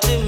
To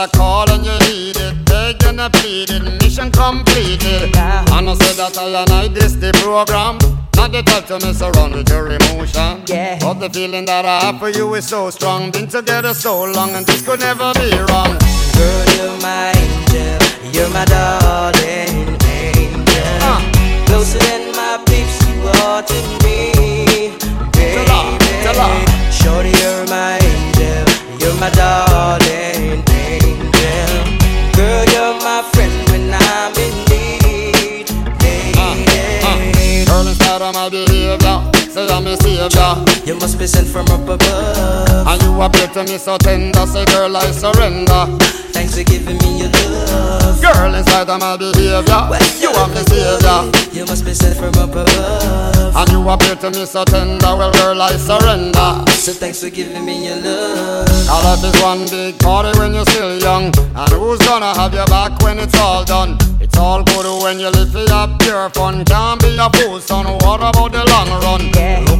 have left but I call and you needed. Begged and I pleaded, mission completed. Yeah. And I said that I and I this the program. Not the type to mess around with your emotion. Yeah. But the feeling that I have for you is so strong. Been together so long and this could never be wrong. Girl, you're my angel, you're my darling angel. Uh. Closer than my peeps, you are to me, baby. Tell her, tell her. Shorty, you're my angel, you're my darling say savior. You must be sent from up above. And you appear to me so tender, say girl I surrender. Thanks for giving me your love. Girl, inside of my behavior, you are my savior. You must be sent from up above. And you appear to me so tender, well, girl, I surrender. So thanks for giving me your love. Now life is one big party when you're still young. And who's gonna have your back when it's all done? It's all good when you live for your pure fun. Can't be a fool, son. What about the long run? Yeah.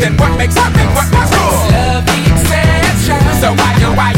something? What makes something? What makes good? Love the exception. So why oh, do I?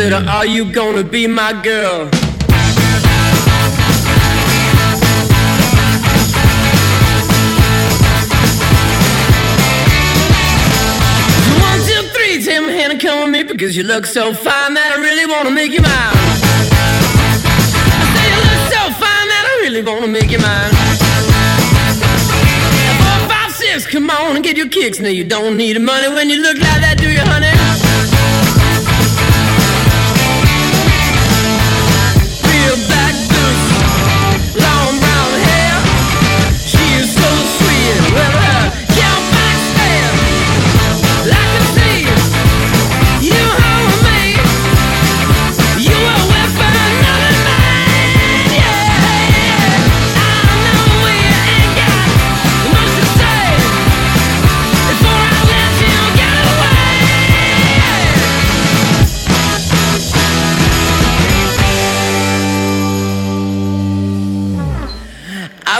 Said, Are you gonna be my girl? One, two, three, take my hand and come with me because you look so fine that I really wanna make you mine. I say you look so fine that I really wanna make you mine. Four, five, six, come on and get your kicks. Now you don't need money when you look like that, do you, honey?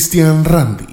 Christian Randich.